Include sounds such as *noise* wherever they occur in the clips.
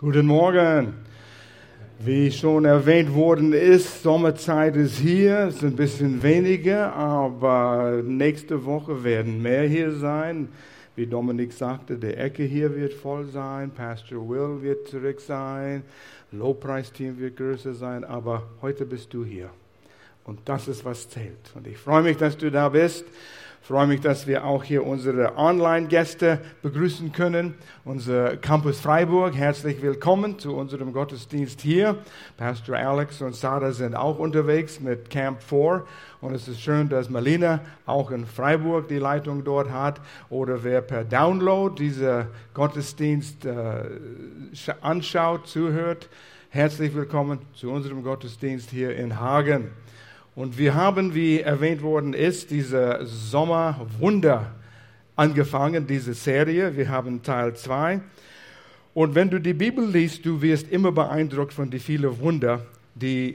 Guten Morgen. Wie schon erwähnt worden ist, Sommerzeit ist hier, es ist ein bisschen weniger, aber nächste Woche werden mehr hier sein. Wie Dominik sagte, der Ecke hier wird voll sein, Pastor Will wird zurück sein, Lobpreisteam wird größer sein, aber heute bist du hier. Und das ist, was zählt. Und ich freue mich, dass du da bist. Freue mich, dass wir auch hier unsere Online-Gäste begrüßen können. Unser Campus Freiburg, herzlich willkommen zu unserem Gottesdienst hier. Pastor Alex und Sarah sind auch unterwegs mit Camp 4. Und es ist schön, dass Melina auch in Freiburg die Leitung dort hat. Oder wer per Download diesen Gottesdienst äh, anschaut, zuhört, herzlich willkommen zu unserem Gottesdienst hier in Hagen. Und wir haben, wie erwähnt worden ist, diese Sommerwunder angefangen, diese Serie. Wir haben Teil 2. Und wenn du die Bibel liest, du wirst immer beeindruckt von den vielen Wunder, die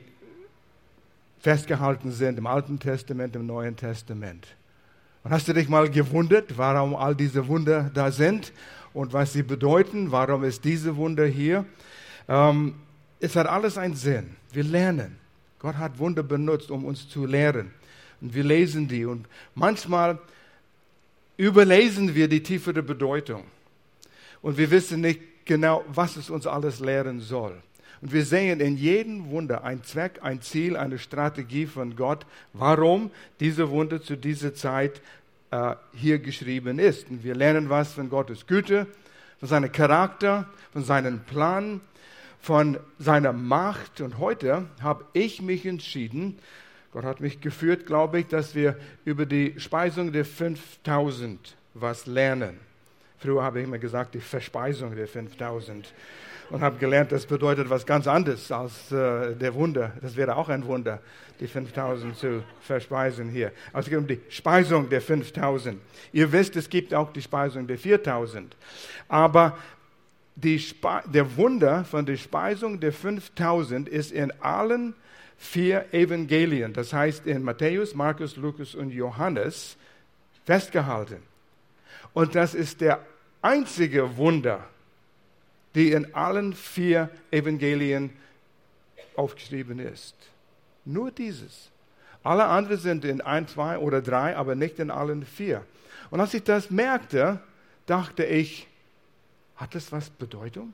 festgehalten sind im Alten Testament, im Neuen Testament. Und hast du dich mal gewundert, warum all diese Wunder da sind und was sie bedeuten? Warum ist diese Wunder hier? Ähm, es hat alles einen Sinn. Wir lernen. Gott hat Wunder benutzt, um uns zu lehren. Und wir lesen die. Und manchmal überlesen wir die tiefere Bedeutung. Und wir wissen nicht genau, was es uns alles lehren soll. Und wir sehen in jedem Wunder ein Zweck, ein Ziel, eine Strategie von Gott, warum diese Wunder zu dieser Zeit äh, hier geschrieben ist. Und wir lernen was von Gottes Güte, von seinem Charakter, von seinem Plan, von seiner Macht. Und heute habe ich mich entschieden, Gott hat mich geführt, glaube ich, dass wir über die Speisung der 5000 was lernen. Früher habe ich immer gesagt, die Verspeisung der 5000 und habe gelernt, das bedeutet was ganz anderes als äh, der Wunder. Das wäre auch ein Wunder, die 5000 zu verspeisen hier. Also es geht um die Speisung der 5000. Ihr wisst, es gibt auch die Speisung der 4000. Aber der Wunder von der Speisung der 5000 ist in allen vier Evangelien, das heißt in Matthäus, Markus, Lukas und Johannes, festgehalten. Und das ist der einzige Wunder, die in allen vier Evangelien aufgeschrieben ist. Nur dieses. Alle anderen sind in ein, zwei oder drei, aber nicht in allen vier. Und als ich das merkte, dachte ich, hat das was Bedeutung?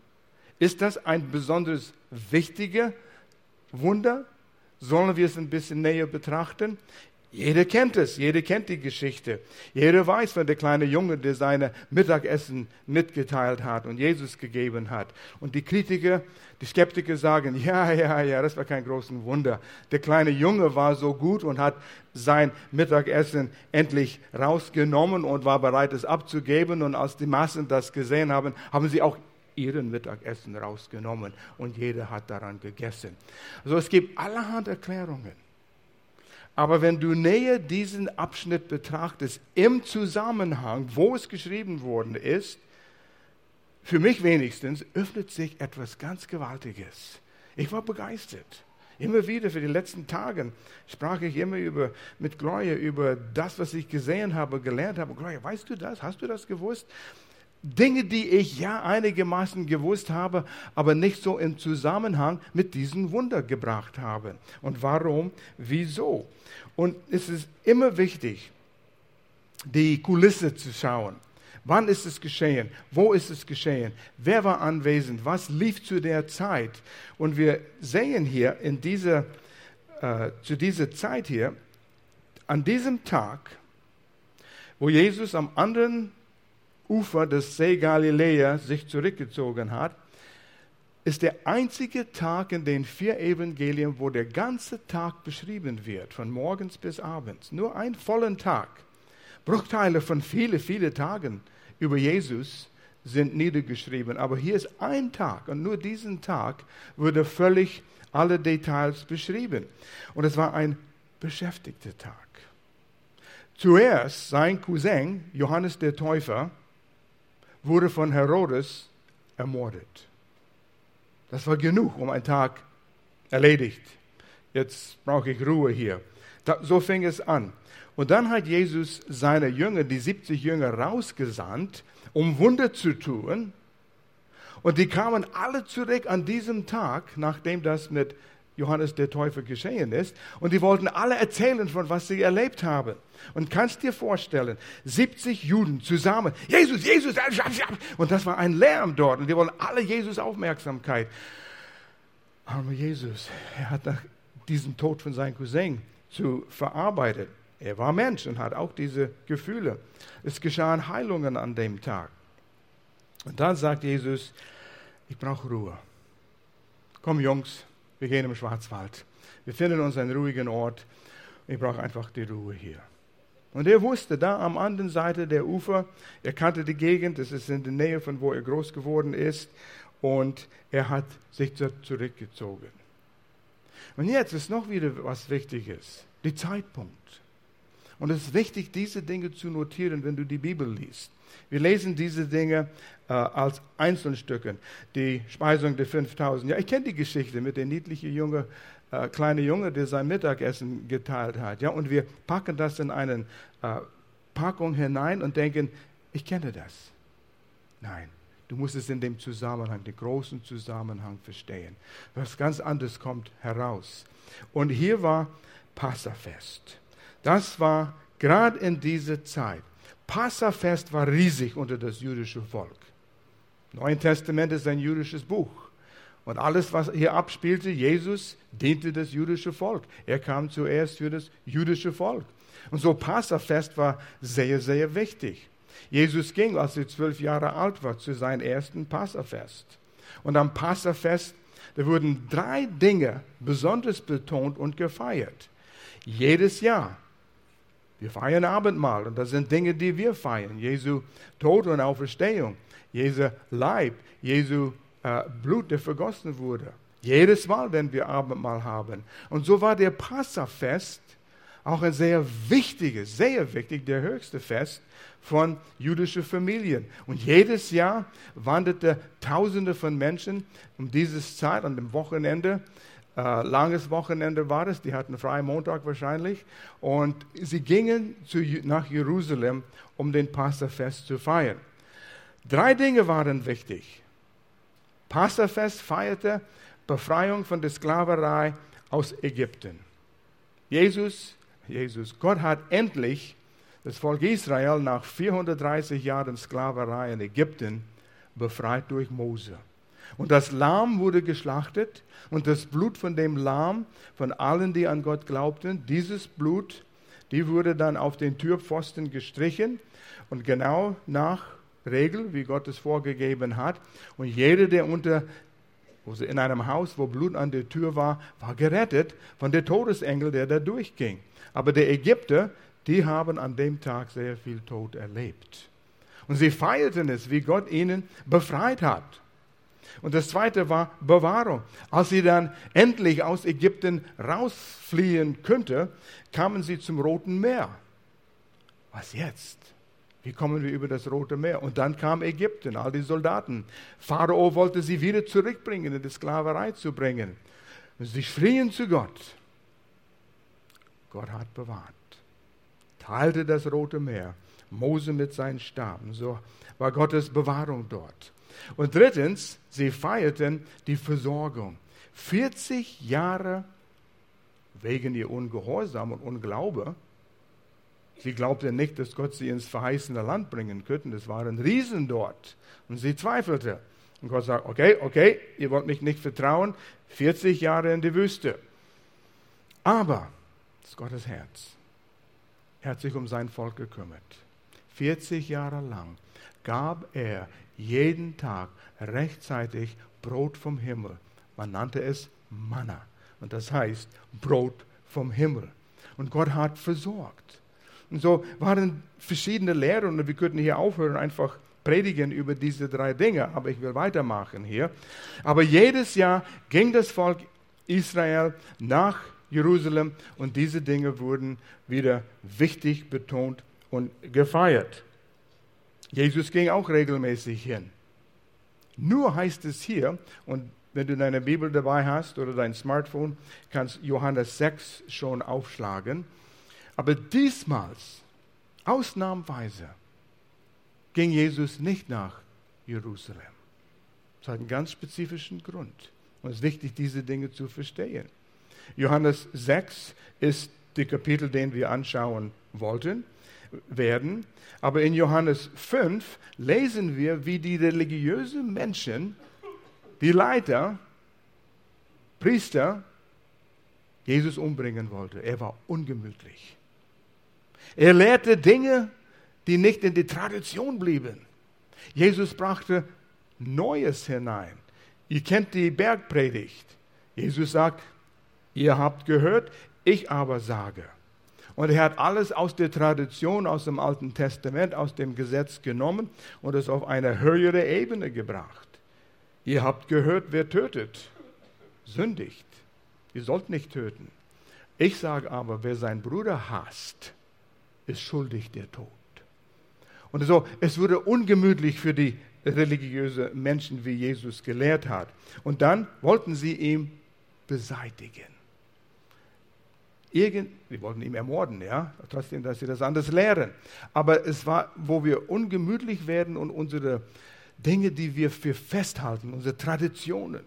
Ist das ein besonders wichtiger Wunder? Sollen wir es ein bisschen näher betrachten? Jeder kennt es, jeder kennt die Geschichte. Jeder weiß von der kleine Junge, der seine Mittagessen mitgeteilt hat und Jesus gegeben hat. Und die Kritiker, die Skeptiker sagen, *laughs* ja, ja, ja, das war kein großes Wunder. Der kleine Junge war so gut und hat sein Mittagessen endlich rausgenommen und war bereit, es abzugeben. Und als die Massen das gesehen haben, haben sie auch ihren Mittagessen rausgenommen und jeder hat daran gegessen. Also es gibt allerhand Erklärungen. Aber wenn du näher diesen Abschnitt betrachtest, im Zusammenhang, wo es geschrieben worden ist, für mich wenigstens, öffnet sich etwas ganz Gewaltiges. Ich war begeistert. Immer wieder für die letzten Tage sprach ich immer über, mit Gloria über das, was ich gesehen habe, gelernt habe. Gloria, weißt du das? Hast du das gewusst? Dinge, die ich ja einigermaßen gewusst habe, aber nicht so im Zusammenhang mit diesem Wunder gebracht habe. Und warum? Wieso? Und es ist immer wichtig, die Kulisse zu schauen. Wann ist es geschehen? Wo ist es geschehen? Wer war anwesend? Was lief zu der Zeit? Und wir sehen hier in dieser, äh, zu dieser Zeit hier, an diesem Tag, wo Jesus am anderen Ufer des See Galiläa sich zurückgezogen hat, ist der einzige Tag in den vier Evangelien, wo der ganze Tag beschrieben wird, von morgens bis abends. Nur ein vollen Tag. Bruchteile von vielen, vielen Tagen über Jesus sind niedergeschrieben. Aber hier ist ein Tag und nur diesen Tag wurde völlig alle Details beschrieben. Und es war ein beschäftigter Tag. Zuerst sein Cousin, Johannes der Täufer, wurde von Herodes ermordet. Das war genug, um einen Tag erledigt. Jetzt brauche ich Ruhe hier. so fing es an. Und dann hat Jesus seine Jünger, die 70 Jünger, rausgesandt, um Wunder zu tun. Und die kamen alle zurück an diesem Tag, nachdem das mit Johannes der Täufer geschehen ist. Und die wollten alle erzählen von was sie erlebt haben. Und kannst dir vorstellen, 70 Juden zusammen, Jesus, Jesus, und das war ein Lärm dort. Und die wollen alle Jesus Aufmerksamkeit. Armer Jesus, er hat nach diesem Tod von seinem Cousin zu verarbeitet. Er war Mensch und hat auch diese Gefühle. Es geschahen Heilungen an dem Tag. Und dann sagt Jesus, ich brauche Ruhe. Komm Jungs, wir gehen im Schwarzwald. Wir finden uns einen ruhigen Ort. Ich brauche einfach die Ruhe hier. Und er wusste, da am anderen Seite der Ufer, er kannte die Gegend, das ist in der Nähe von wo er groß geworden ist, und er hat sich zurückgezogen. Und jetzt ist noch wieder was Wichtiges, der Zeitpunkt. Und es ist wichtig, diese Dinge zu notieren, wenn du die Bibel liest. Wir lesen diese Dinge äh, als Einzelstücken. Die Speisung der 5000. Ja, ich kenne die Geschichte mit dem niedlichen Junge, äh, kleinen Junge, der sein Mittagessen geteilt hat. Ja, und wir packen das in eine äh, Packung hinein und denken, ich kenne das. Nein, du musst es in dem Zusammenhang, den großen Zusammenhang verstehen. Was ganz anderes kommt heraus. Und hier war Passafest. Das war gerade in dieser Zeit. Passafest war riesig unter das jüdische Volk. Neuen Testament ist ein jüdisches Buch. Und alles, was hier abspielte, Jesus diente das jüdische Volk. Er kam zuerst für das jüdische Volk. Und so Passafest war sehr, sehr wichtig. Jesus ging, als er zwölf Jahre alt war, zu seinem ersten Passafest. Und am Passafest, da wurden drei Dinge besonders betont und gefeiert. Jedes Jahr. Wir feiern Abendmahl und das sind Dinge, die wir feiern. Jesu Tod und Auferstehung. Jesu Leib, Jesu äh, Blut, der vergossen wurde. Jedes Mal, wenn wir Abendmahl haben. Und so war der Passafest auch ein sehr wichtiges, sehr wichtig, der höchste Fest von jüdischen Familien. Und jedes Jahr wanderten Tausende von Menschen um diese Zeit, an dem Wochenende, äh, langes Wochenende war es, die hatten freien Montag wahrscheinlich, und sie gingen zu, nach Jerusalem, um den Passafest zu feiern. Drei Dinge waren wichtig. Passafest feierte Befreiung von der Sklaverei aus Ägypten. Jesus, Jesus, Gott hat endlich das Volk Israel nach 430 Jahren Sklaverei in Ägypten befreit durch Mose. Und das Lamm wurde geschlachtet und das Blut von dem Lamm, von allen, die an Gott glaubten, dieses Blut, die wurde dann auf den Türpfosten gestrichen und genau nach Regel, wie Gott es vorgegeben hat. Und jeder, der unter also in einem Haus, wo Blut an der Tür war, war gerettet von der Todesengel, der da durchging. Aber die Ägypter, die haben an dem Tag sehr viel Tod erlebt. Und sie feierten es, wie Gott ihnen befreit hat. Und das zweite war Bewahrung. Als sie dann endlich aus Ägypten rausfliehen könnte, kamen sie zum Roten Meer. Was jetzt? Wie kommen wir über das Rote Meer? Und dann kam Ägypten, all die Soldaten. Pharao wollte sie wieder zurückbringen, in die Sklaverei zu bringen. Und sie schrien zu Gott. Gott hat bewahrt. Teilte das Rote Meer. Mose mit seinen Staben. So war Gottes Bewahrung dort. Und drittens, sie feierten die Versorgung. 40 Jahre wegen ihr Ungehorsam und Unglaube. Sie glaubten nicht, dass Gott sie ins verheißene Land bringen könnte. Es waren Riesen dort. Und sie zweifelte. Und Gott sagt, okay, okay, ihr wollt mich nicht vertrauen. 40 Jahre in die Wüste. Aber, das ist Gottes Herz. Er hat sich um sein Volk gekümmert. 40 Jahre lang gab er jeden Tag rechtzeitig Brot vom Himmel. Man nannte es Manna. Und das heißt Brot vom Himmel. Und Gott hat versorgt. Und so waren verschiedene Lehren und wir könnten hier aufhören, einfach predigen über diese drei Dinge, aber ich will weitermachen hier. Aber jedes Jahr ging das Volk Israel nach Jerusalem und diese Dinge wurden wieder wichtig betont und gefeiert. Jesus ging auch regelmäßig hin. Nur heißt es hier, und wenn du deine Bibel dabei hast oder dein Smartphone, kannst Johannes 6 schon aufschlagen. Aber diesmal, ausnahmsweise, ging Jesus nicht nach Jerusalem. Das hat einen ganz spezifischen Grund. Und es ist wichtig, diese Dinge zu verstehen. Johannes 6 ist der Kapitel, den wir anschauen wollten, werden. Aber in Johannes 5 lesen wir, wie die religiösen Menschen, die Leiter, Priester, Jesus umbringen wollte. Er war ungemütlich. Er lehrte Dinge, die nicht in die Tradition blieben. Jesus brachte Neues hinein. Ihr kennt die Bergpredigt. Jesus sagt, ihr habt gehört, ich aber sage. Und er hat alles aus der Tradition, aus dem Alten Testament, aus dem Gesetz genommen und es auf eine höhere Ebene gebracht. Ihr habt gehört, wer tötet, sündigt. Ihr sollt nicht töten. Ich sage aber, wer seinen Bruder hasst, ist schuldig der Tod. Und so, es wurde ungemütlich für die religiösen Menschen, wie Jesus gelehrt hat. Und dann wollten sie ihn beseitigen. Irgend, sie wollten ihn ermorden, ja, trotzdem, dass sie das anders lehren. Aber es war, wo wir ungemütlich werden und unsere Dinge, die wir für festhalten, unsere Traditionen,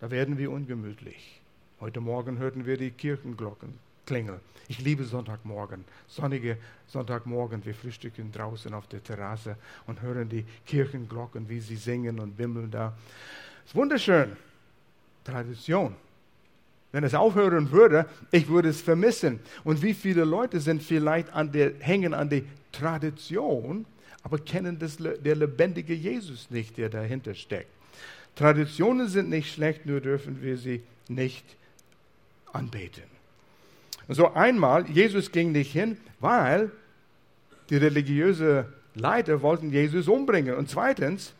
da werden wir ungemütlich. Heute Morgen hörten wir die Kirchenglocken klingeln. Ich liebe Sonntagmorgen, sonnige Sonntagmorgen. Wir frühstücken draußen auf der Terrasse und hören die Kirchenglocken, wie sie singen und wimmeln da. Es ist wunderschön. Tradition. Wenn es aufhören würde, ich würde es vermissen. Und wie viele Leute sind vielleicht an der, hängen an der Tradition, aber kennen das, der lebendige Jesus nicht, der dahinter steckt. Traditionen sind nicht schlecht, nur dürfen wir sie nicht anbeten. So einmal, Jesus ging nicht hin, weil die religiösen Leiter wollten Jesus umbringen. Und zweitens,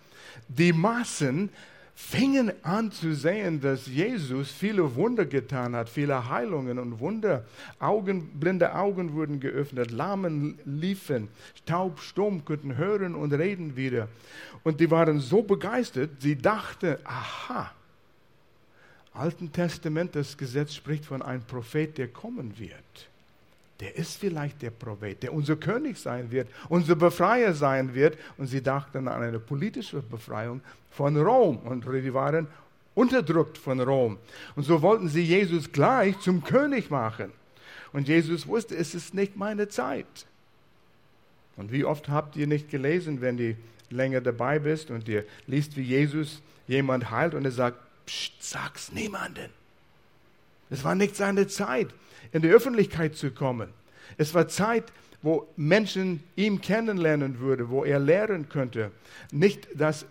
die Massen fingen an zu sehen, dass Jesus viele Wunder getan hat, viele Heilungen und Wunder. Augen, blinde Augen wurden geöffnet, Lahmen liefen, taub, stumm konnten hören und reden wieder. Und die waren so begeistert, sie dachten, aha, Alten Testament, das Gesetz spricht von einem Prophet, der kommen wird. Der ist vielleicht der Prophet, der unser König sein wird, unser Befreier sein wird. Und sie dachten an eine politische Befreiung von Rom. Und die waren unterdrückt von Rom. Und so wollten sie Jesus gleich zum König machen. Und Jesus wusste, es ist nicht meine Zeit. Und wie oft habt ihr nicht gelesen, wenn ihr länger dabei bist und ihr liest, wie Jesus jemand heilt und er sagt, Psst, sag's niemanden. Es war nicht seine Zeit, in die Öffentlichkeit zu kommen. Es war Zeit, wo Menschen ihn kennenlernen würden, wo er lehren könnte. Nicht, dass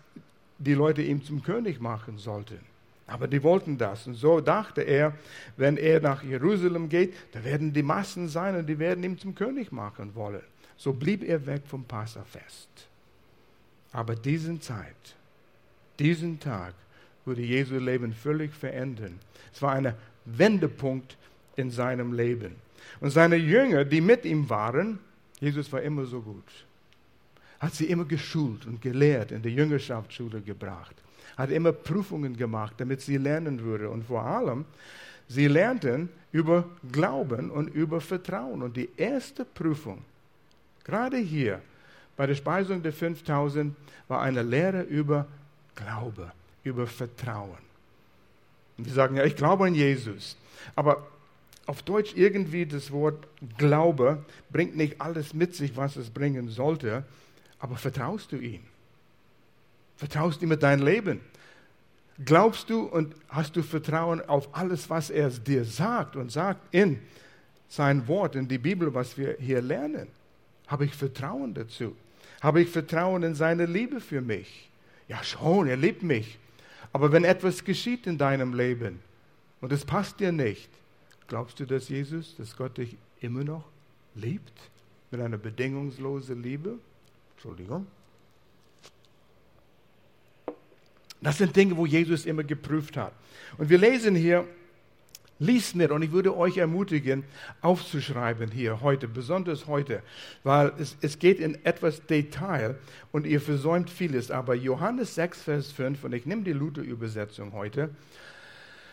die Leute ihn zum König machen sollten. Aber die wollten das. Und so dachte er, wenn er nach Jerusalem geht, da werden die Massen sein und die werden ihn zum König machen wollen. So blieb er weg vom Passafest. Aber diesen Zeit, diesen Tag, würde Jesu Leben völlig verändern. Es war ein Wendepunkt in seinem Leben. Und seine Jünger, die mit ihm waren, Jesus war immer so gut, hat sie immer geschult und gelehrt, in die Jüngerschaftsschule gebracht, hat immer Prüfungen gemacht, damit sie lernen würde. Und vor allem, sie lernten über Glauben und über Vertrauen. Und die erste Prüfung, gerade hier bei der Speisung der 5000, war eine Lehre über Glaube über Vertrauen. Und wir sagen, ja, ich glaube an Jesus. Aber auf Deutsch irgendwie das Wort Glaube bringt nicht alles mit sich, was es bringen sollte. Aber vertraust du ihm? Vertraust du ihm mit deinem Leben? Glaubst du und hast du Vertrauen auf alles, was er dir sagt und sagt in sein Wort, in die Bibel, was wir hier lernen? Habe ich Vertrauen dazu? Habe ich Vertrauen in seine Liebe für mich? Ja schon, er liebt mich. Aber wenn etwas geschieht in deinem Leben und es passt dir nicht, glaubst du, dass Jesus, dass Gott dich immer noch liebt? Mit einer bedingungslosen Liebe? Entschuldigung. Das sind Dinge, wo Jesus immer geprüft hat. Und wir lesen hier Lies mit und ich würde euch ermutigen, aufzuschreiben hier heute, besonders heute, weil es, es geht in etwas Detail und ihr versäumt vieles. Aber Johannes 6, Vers 5, und ich nehme die Luther-Übersetzung heute,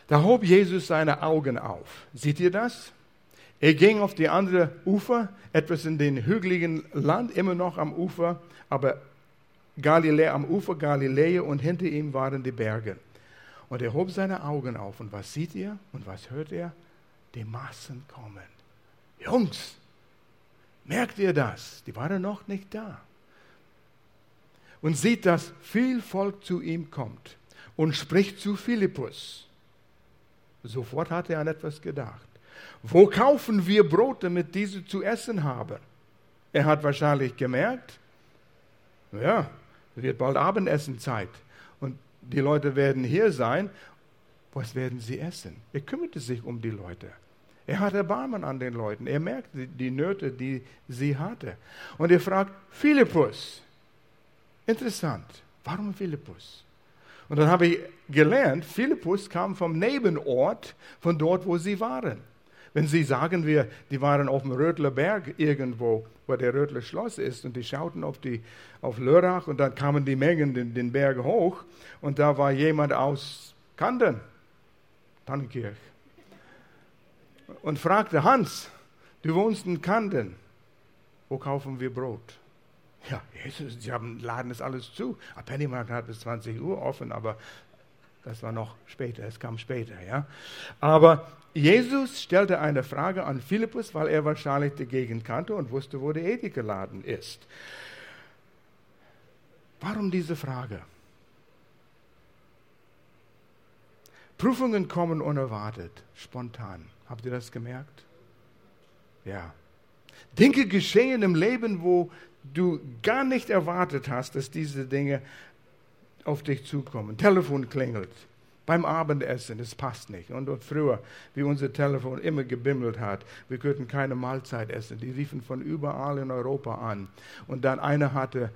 da hob Jesus seine Augen auf. Seht ihr das? Er ging auf die andere Ufer, etwas in den hügeligen Land, immer noch am Ufer, aber Galiläa, am Ufer Galiläa und hinter ihm waren die Berge. Und er hob seine Augen auf und was sieht er und was hört er? Die Massen kommen. Jungs, merkt ihr das? Die waren noch nicht da. Und sieht, dass viel Volk zu ihm kommt und spricht zu Philippus. Sofort hat er an etwas gedacht. Wo kaufen wir Brot, damit diese zu essen haben? Er hat wahrscheinlich gemerkt, ja, wird bald Abendessenzeit und die Leute werden hier sein. Was werden sie essen? Er kümmerte sich um die Leute. Er hat Erbarmen an den Leuten. Er merkte die Nöte, die sie hatte. Und er fragt Philippus. Interessant. Warum Philippus? Und dann habe ich gelernt, Philippus kam vom Nebenort von dort, wo sie waren. Wenn Sie sagen wir, die waren auf dem Rötler Berg irgendwo, wo der Rötler Schloss ist, und die schauten auf, die, auf Lörrach und dann kamen die Mengen den, den Berg hoch und da war jemand aus Kanden, Tannenkirch, und fragte, Hans, du wohnst in Kanden, wo kaufen wir Brot? Ja, Jesus, sie haben, laden das alles zu. Der Pennymarkt hat bis 20 Uhr offen, aber das war noch später, es kam später, ja. Aber Jesus stellte eine Frage an Philippus, weil er wahrscheinlich die Gegend kannte und wusste, wo der Edeka-Laden ist. Warum diese Frage? Prüfungen kommen unerwartet, spontan. Habt ihr das gemerkt? Ja. Dinge geschehen im Leben, wo du gar nicht erwartet hast, dass diese Dinge auf dich zukommen. Telefon klingelt beim Abendessen, es passt nicht. Und, und früher, wie unser Telefon immer gebimmelt hat, wir könnten keine Mahlzeit essen. Die riefen von überall in Europa an. Und dann einer hatte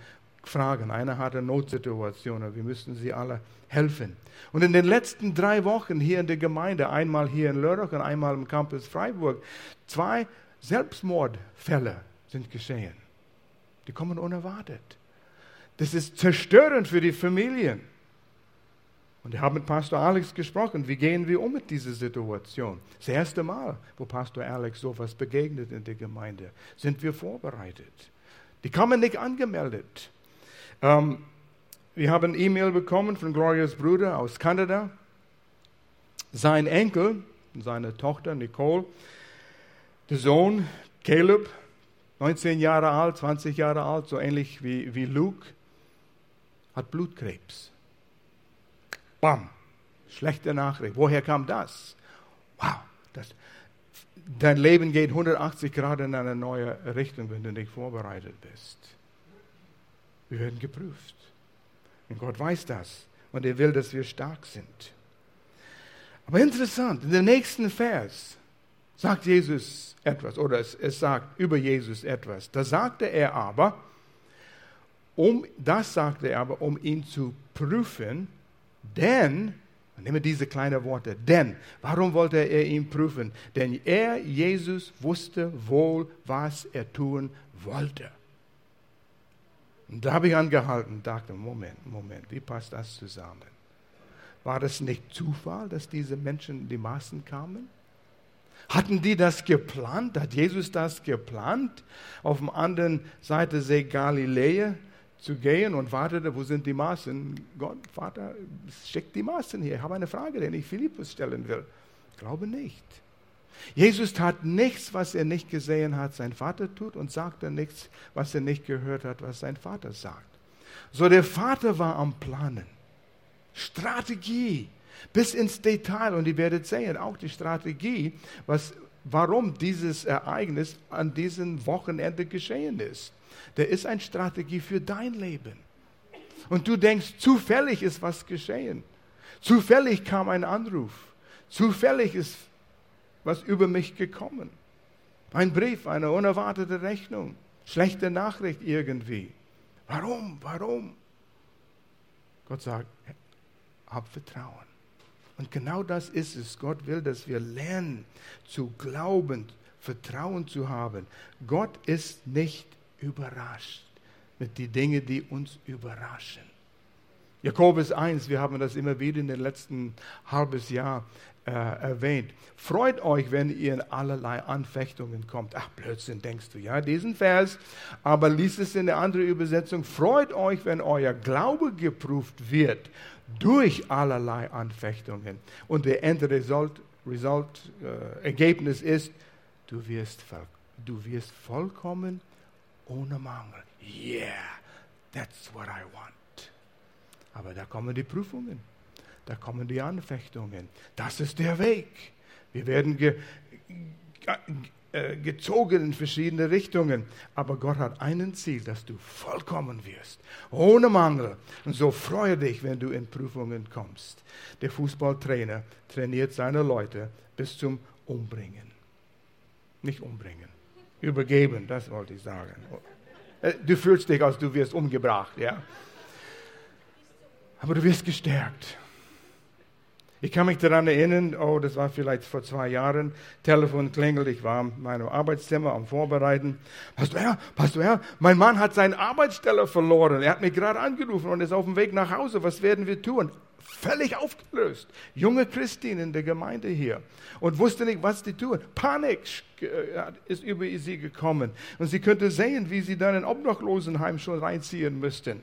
Fragen, einer hatte Notsituationen, wir müssten sie alle helfen. Und in den letzten drei Wochen hier in der Gemeinde, einmal hier in Lörrach und einmal im Campus Freiburg, zwei Selbstmordfälle sind geschehen. Die kommen unerwartet. Das ist zerstörend für die Familien. Und ich habe mit Pastor Alex gesprochen, wie gehen wir um mit dieser Situation? Das erste Mal, wo Pastor Alex sowas begegnet in der Gemeinde, sind wir vorbereitet. Die kamen nicht angemeldet. Ähm, wir haben E-Mail bekommen von Glorias Bruder aus Kanada. Sein Enkel, seine Tochter Nicole, der Sohn Caleb, 19 Jahre alt, 20 Jahre alt, so ähnlich wie, wie Luke, hat Blutkrebs. Bam, schlechte Nachricht. Woher kam das? Wow, das, dein Leben geht 180 Grad in eine neue Richtung, wenn du nicht vorbereitet bist. Wir werden geprüft. Und Gott weiß das. Und er will, dass wir stark sind. Aber interessant, in dem nächsten Vers sagt Jesus etwas, oder es, es sagt über Jesus etwas. Da sagte er aber, um, das sagte er aber, um ihn zu prüfen, denn, nehme diese kleinen Worte, denn, warum wollte er ihn prüfen? Denn er, Jesus, wusste wohl, was er tun wollte. Und da habe ich angehalten und dachte, Moment, Moment, wie passt das zusammen? War das nicht Zufall, dass diese Menschen in die Massen kamen? Hatten die das geplant? Hat Jesus das geplant? Auf der anderen Seite See Galiläa zu gehen und wartete, wo sind die Maßen? Gott, Vater, schick die Maßen hier. Ich habe eine Frage, die ich Philippus stellen will. Glaube nicht. Jesus tat nichts, was er nicht gesehen hat, sein Vater tut und sagte nichts, was er nicht gehört hat, was sein Vater sagt. So der Vater war am Planen. Strategie bis ins Detail und ihr werdet sehen, auch die Strategie, was, warum dieses Ereignis an diesem Wochenende geschehen ist der ist eine Strategie für dein Leben. Und du denkst, zufällig ist was geschehen. Zufällig kam ein Anruf. Zufällig ist was über mich gekommen. Ein Brief, eine unerwartete Rechnung, schlechte Nachricht irgendwie. Warum? Warum? Gott sagt, hab Vertrauen. Und genau das ist es. Gott will, dass wir lernen zu glauben, Vertrauen zu haben. Gott ist nicht überrascht mit den Dingen, die uns überraschen. Jakobus 1, wir haben das immer wieder in den letzten halbes Jahr äh, erwähnt. Freut euch, wenn ihr in allerlei Anfechtungen kommt. Ach, Blödsinn, denkst du, ja, diesen Vers. Aber liest es in der anderen Übersetzung. Freut euch, wenn euer Glaube geprüft wird durch allerlei Anfechtungen. Und der Endresult, Result, äh, Ergebnis ist, du wirst, du wirst vollkommen ohne Mangel. Yeah, that's what I want. Aber da kommen die Prüfungen, da kommen die Anfechtungen. Das ist der Weg. Wir werden ge, äh, gezogen in verschiedene Richtungen. Aber Gott hat einen Ziel, dass du vollkommen wirst, ohne Mangel. Und so freue dich, wenn du in Prüfungen kommst. Der Fußballtrainer trainiert seine Leute bis zum Umbringen. Nicht umbringen, übergeben, das wollte ich sagen. Äh, du fühlst dich, als du wirst umgebracht, ja. Aber du wirst gestärkt. Ich kann mich daran erinnern, oh, das war vielleicht vor zwei Jahren, Telefon klingelt, ich war in meinem Arbeitszimmer am Vorbereiten. Pastor Herr, Pastor Herr, mein Mann hat seine Arbeitsstelle verloren. Er hat mich gerade angerufen und ist auf dem Weg nach Hause. Was werden wir tun? Völlig aufgelöst. Junge Christin in der Gemeinde hier und wusste nicht, was sie tun. Panik äh, ist über sie gekommen. Und sie könnte sehen, wie sie dann in Obdachlosenheim schon reinziehen müssten.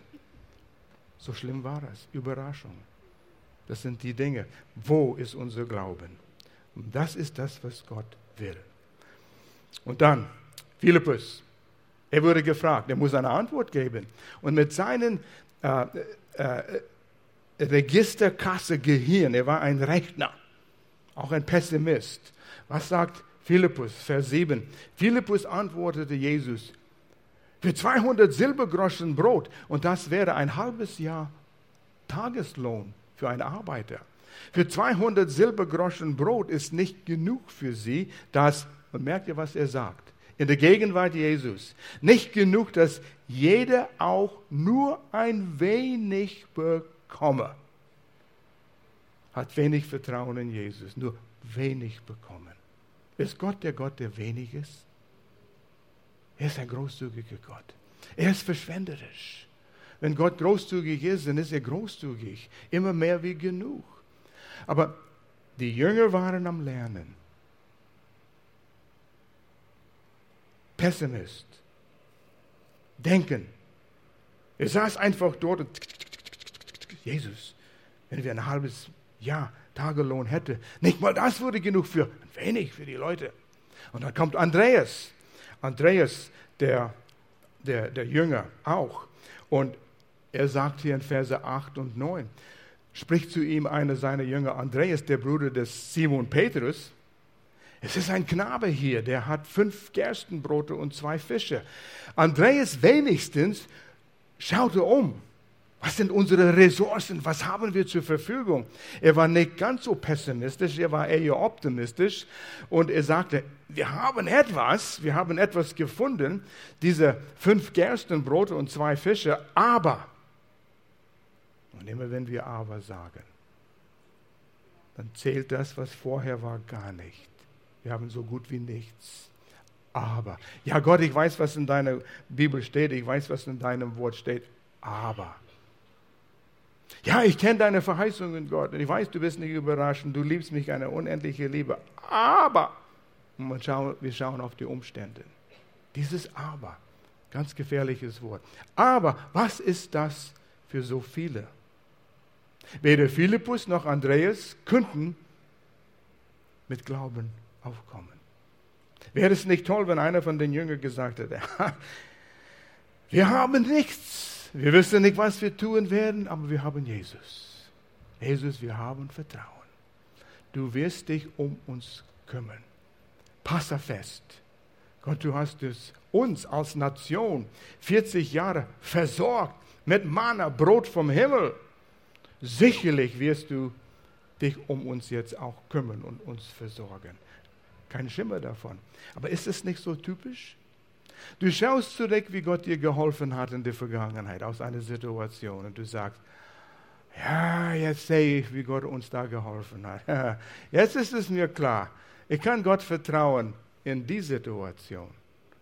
So schlimm war es. Überraschung. Das sind die Dinge. Wo ist unser Glauben? Und das ist das, was Gott will. Und dann, Philippus. Er wurde gefragt, er muss eine Antwort geben. Und mit seinen äh, äh, Registerkasse Gehirn, er war ein Rechner, auch ein Pessimist. Was sagt Philippus, Vers 7? Philippus antwortete Jesus, für 200 Silbergroschen Brot. Und das wäre ein halbes Jahr Tageslohn für einen Arbeiter. Für 200 Silbergroschen Brot ist nicht genug für sie, dass, und merkt ihr, was er sagt, in der Gegenwart Jesus, nicht genug, dass jeder auch nur ein wenig bekomme. Hat wenig Vertrauen in Jesus, nur wenig bekommen. Ist Gott der Gott, der wenig ist? Er ist ein großzügiger Gott. Er ist verschwenderisch. Wenn Gott großzügig ist, dann ist er großzügig. Immer mehr wie genug. Aber die Jünger waren am Lernen. Pessimist. Denken. Er saß einfach dort und Jesus, wenn wir ein halbes Jahr Tagelohn hätten, nicht mal das würde genug für ein wenig für die Leute. Und dann kommt Andreas Andreas, der, der, der Jünger, auch. Und er sagt hier in Verse 8 und 9, spricht zu ihm einer seiner Jünger, Andreas, der Bruder des Simon Petrus. Es ist ein Knabe hier, der hat fünf Gerstenbrote und zwei Fische. Andreas wenigstens schaute um was sind unsere Ressourcen? Was haben wir zur Verfügung? Er war nicht ganz so pessimistisch, er war eher optimistisch und er sagte, wir haben etwas, wir haben etwas gefunden, diese fünf Gerstenbrote und zwei Fische, aber, und immer wenn wir aber sagen, dann zählt das, was vorher war, gar nicht. Wir haben so gut wie nichts. Aber, ja Gott, ich weiß, was in deiner Bibel steht, ich weiß, was in deinem Wort steht, aber ja, ich kenne deine Verheißungen, Gott, und ich weiß, du wirst nicht überraschen, du liebst mich eine unendliche Liebe. Aber, und wir schauen auf die Umstände. Dieses Aber, ganz gefährliches Wort. Aber, was ist das für so viele? Weder Philippus noch Andreas könnten mit Glauben aufkommen. Wäre es nicht toll, wenn einer von den Jüngern gesagt hätte, wir haben nichts wir wissen nicht, was wir tun werden, aber wir haben Jesus. Jesus, wir haben Vertrauen. Du wirst dich um uns kümmern. Passe fest. Gott, du hast es uns als Nation 40 Jahre versorgt mit Manna, Brot vom Himmel. Sicherlich wirst du dich um uns jetzt auch kümmern und uns versorgen. Kein Schimmer davon. Aber ist es nicht so typisch? Du schaust zurück, wie Gott dir geholfen hat in der Vergangenheit aus einer Situation und du sagst, ja, jetzt sehe ich, wie Gott uns da geholfen hat. *laughs* Jetzt ist es mir klar. Ich kann Gott vertrauen in die Situation.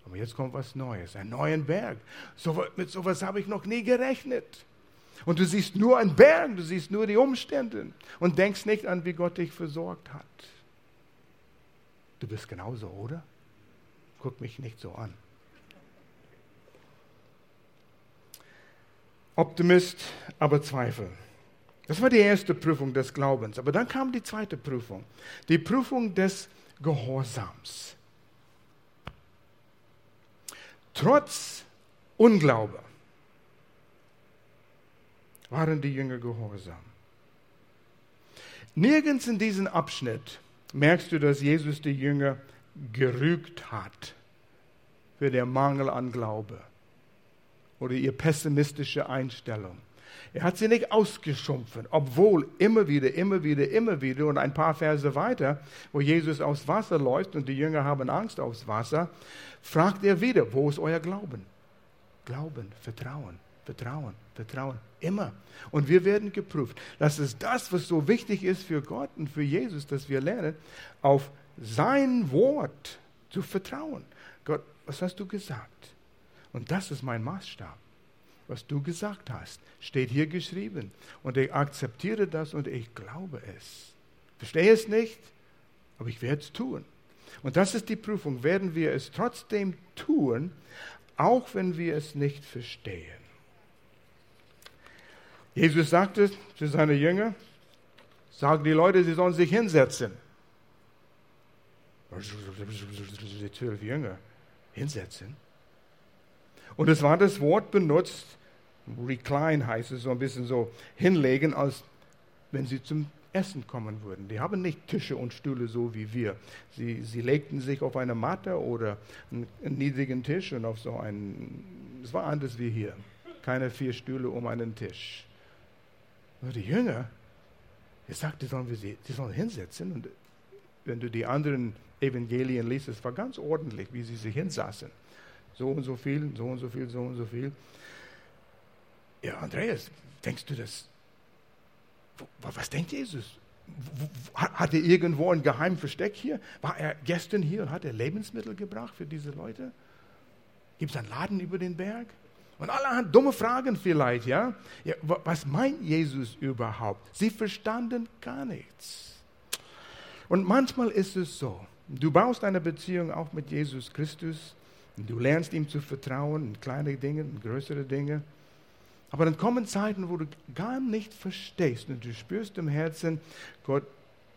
Aber jetzt kommt was Neues, einen neuen Berg. So, mit sowas habe ich noch nie gerechnet. Und du siehst nur einen Berg, du siehst nur die Umstände und denkst nicht an, wie Gott dich versorgt hat. Du bist genauso, oder? Guck mich nicht so an. Optimist, aber Zweifel. Das war die erste Prüfung des Glaubens. Aber dann kam die zweite Prüfung, die Prüfung des Gehorsams. Trotz Unglaube waren die Jünger gehorsam. Nirgends in diesem Abschnitt merkst du, dass Jesus die Jünger gerügt hat für den Mangel an Glaube oder ihre pessimistische Einstellung. Er hat sie nicht ausgeschumpfen, obwohl immer wieder, immer wieder, immer wieder und ein paar Verse weiter, wo Jesus aufs Wasser läuft und die Jünger haben Angst aufs Wasser, fragt er wieder, wo ist euer Glauben? Glauben, Vertrauen, Vertrauen, Vertrauen, immer. Und wir werden geprüft. Das ist das, was so wichtig ist für Gott und für Jesus, dass wir lernen, auf sein Wort zu vertrauen. Gott, was hast du gesagt? Und das ist mein Maßstab. Was du gesagt hast, steht hier geschrieben. Und ich akzeptiere das und ich glaube es. Verstehe es nicht, aber ich werde es tun. Und das ist die Prüfung. Werden wir es trotzdem tun, auch wenn wir es nicht verstehen? Jesus sagte zu seinen Jüngern, sagen die Leute, sie sollen sich hinsetzen. Die zwölf Jünger hinsetzen. Und es war das Wort benutzt, recline heißt es so ein bisschen so, hinlegen, als wenn sie zum Essen kommen würden. Die haben nicht Tische und Stühle so wie wir. Sie, sie legten sich auf eine Matte oder einen, einen niedrigen Tisch und auf so einen, es war anders wie hier. Keine vier Stühle um einen Tisch. Aber die Jünger, er sagte, sollen wir sie, sie sollen hinsetzen und wenn du die anderen Evangelien liest, es war ganz ordentlich, wie sie sich hinsaßen so und so viel, so und so viel, so und so viel. Ja, Andreas, denkst du das? Was denkt Jesus? Hat er irgendwo ein geheimes Versteck hier? War er gestern hier und hat er Lebensmittel gebracht für diese Leute? Gibt es einen Laden über den Berg? Und alle haben dumme Fragen vielleicht, ja? ja? Was meint Jesus überhaupt? Sie verstanden gar nichts. Und manchmal ist es so, du baust eine Beziehung auch mit Jesus Christus Du lernst ihm zu vertrauen in kleine Dinge, in größere Dinge. Aber dann kommen Zeiten, wo du gar nicht verstehst und du spürst im Herzen, Gott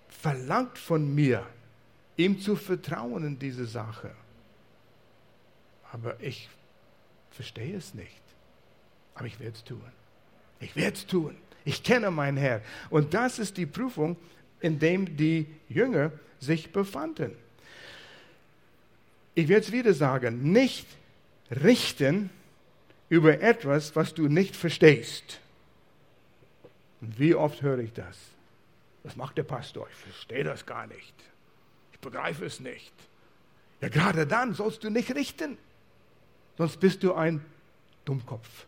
verlangt von mir, ihm zu vertrauen in diese Sache. Aber ich verstehe es nicht. Aber ich werde es tun. Ich werde es tun. Ich kenne meinen Herr. Und das ist die Prüfung, in dem die Jünger sich befanden ich werde es wieder sagen, nicht richten über etwas, was du nicht verstehst. Wie oft höre ich das? Was macht der Pastor? Ich verstehe das gar nicht. Ich begreife es nicht. Ja, gerade dann sollst du nicht richten. Sonst bist du ein Dummkopf.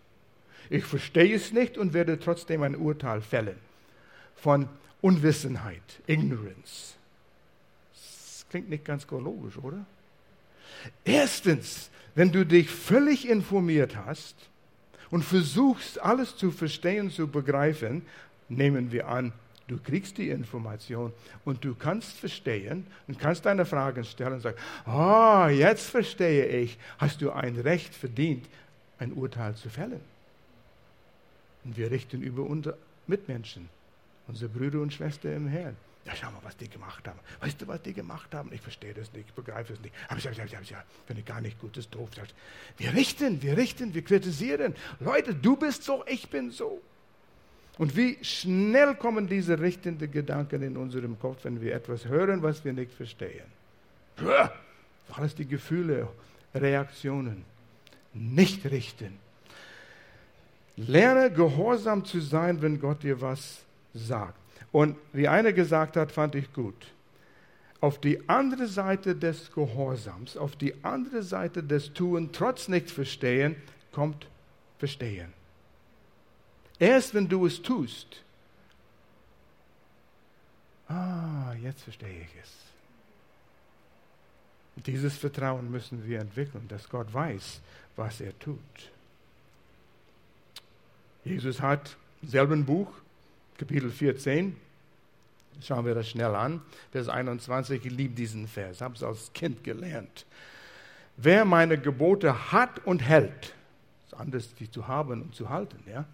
Ich verstehe es nicht und werde trotzdem ein Urteil fällen. Von Unwissenheit, Ignorance. Das klingt nicht ganz logisch, oder? Erstens, wenn du dich völlig informiert hast und versuchst, alles zu verstehen, zu begreifen, nehmen wir an, du kriegst die Information und du kannst verstehen und kannst deine Fragen stellen und sagen, ah, oh, jetzt verstehe ich, hast du ein Recht verdient, ein Urteil zu fällen. Und wir richten über unsere Mitmenschen, unsere Brüder und Schwestern im Herrn. Ja, schau mal, was die gemacht haben. Weißt du, was die gemacht haben? Ich verstehe das nicht, ich begreife es nicht. Aber ich, ich, ich, ich, finde ich gar nicht gut, das ist doof. Wir richten, wir richten, wir kritisieren. Leute, du bist so, ich bin so. Und wie schnell kommen diese richtenden Gedanken in unserem Kopf, wenn wir etwas hören, was wir nicht verstehen? Alles die Gefühle, Reaktionen. Nicht richten. Lerne gehorsam zu sein, wenn Gott dir was sagt. Und wie einer gesagt hat, fand ich gut. Auf die andere Seite des Gehorsams, auf die andere Seite des Tun, trotz nicht verstehen, kommt Verstehen. Erst wenn du es tust, ah, jetzt verstehe ich es. Dieses Vertrauen müssen wir entwickeln, dass Gott weiß, was er tut. Jesus hat selben Buch, Kapitel 14. Schauen wir das schnell an. Vers 21, ich liebe diesen Vers, habe es als Kind gelernt. Wer meine Gebote hat und hält, ist anders, die zu haben und zu halten, ja.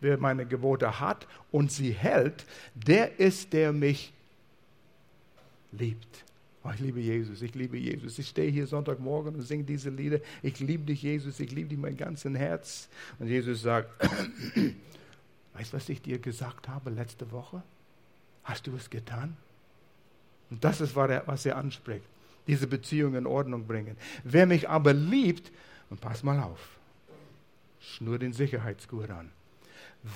Wer meine Gebote hat und sie hält, der ist, der mich liebt. Oh, ich liebe Jesus, ich liebe Jesus. Ich stehe hier Sonntagmorgen und singe diese Lieder. Ich liebe dich, Jesus, ich liebe dich mein ganzes Herz. Und Jesus sagt, *clears throat* weißt du, was ich dir gesagt habe letzte Woche? Hast du es getan? Und das ist, was er anspricht. Diese Beziehung in Ordnung bringen. Wer mich aber liebt, und pass mal auf, schnur den Sicherheitsgurt an.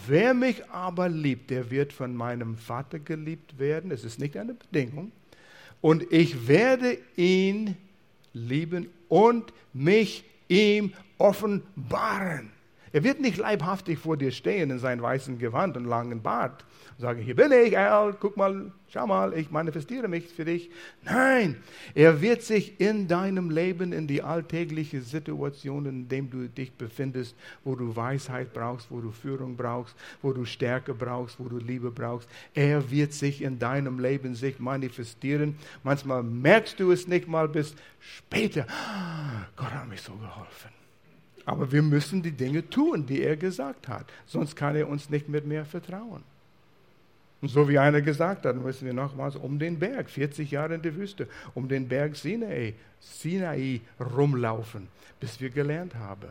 Wer mich aber liebt, der wird von meinem Vater geliebt werden. Es ist nicht eine Bedingung und ich werde ihn lieben und mich ihm offenbaren. Er wird nicht leibhaftig vor dir stehen in seinem weißen Gewand und langen Bart und sagen, hier bin ich, Al, guck mal, schau mal, ich manifestiere mich für dich. Nein, er wird sich in deinem Leben, in die alltägliche Situation, in dem du dich befindest, wo du Weisheit brauchst, wo du Führung brauchst, wo du Stärke brauchst, wo du Liebe brauchst, er wird sich in deinem Leben sich manifestieren. Manchmal merkst du es nicht mal bis später. Gott hat mich so geholfen. Aber wir müssen die Dinge tun, die er gesagt hat. Sonst kann er uns nicht mit mehr vertrauen. Und so wie einer gesagt hat, müssen wir nochmals um den Berg, 40 Jahre in der Wüste, um den Berg Sinai, Sinai rumlaufen, bis wir gelernt haben.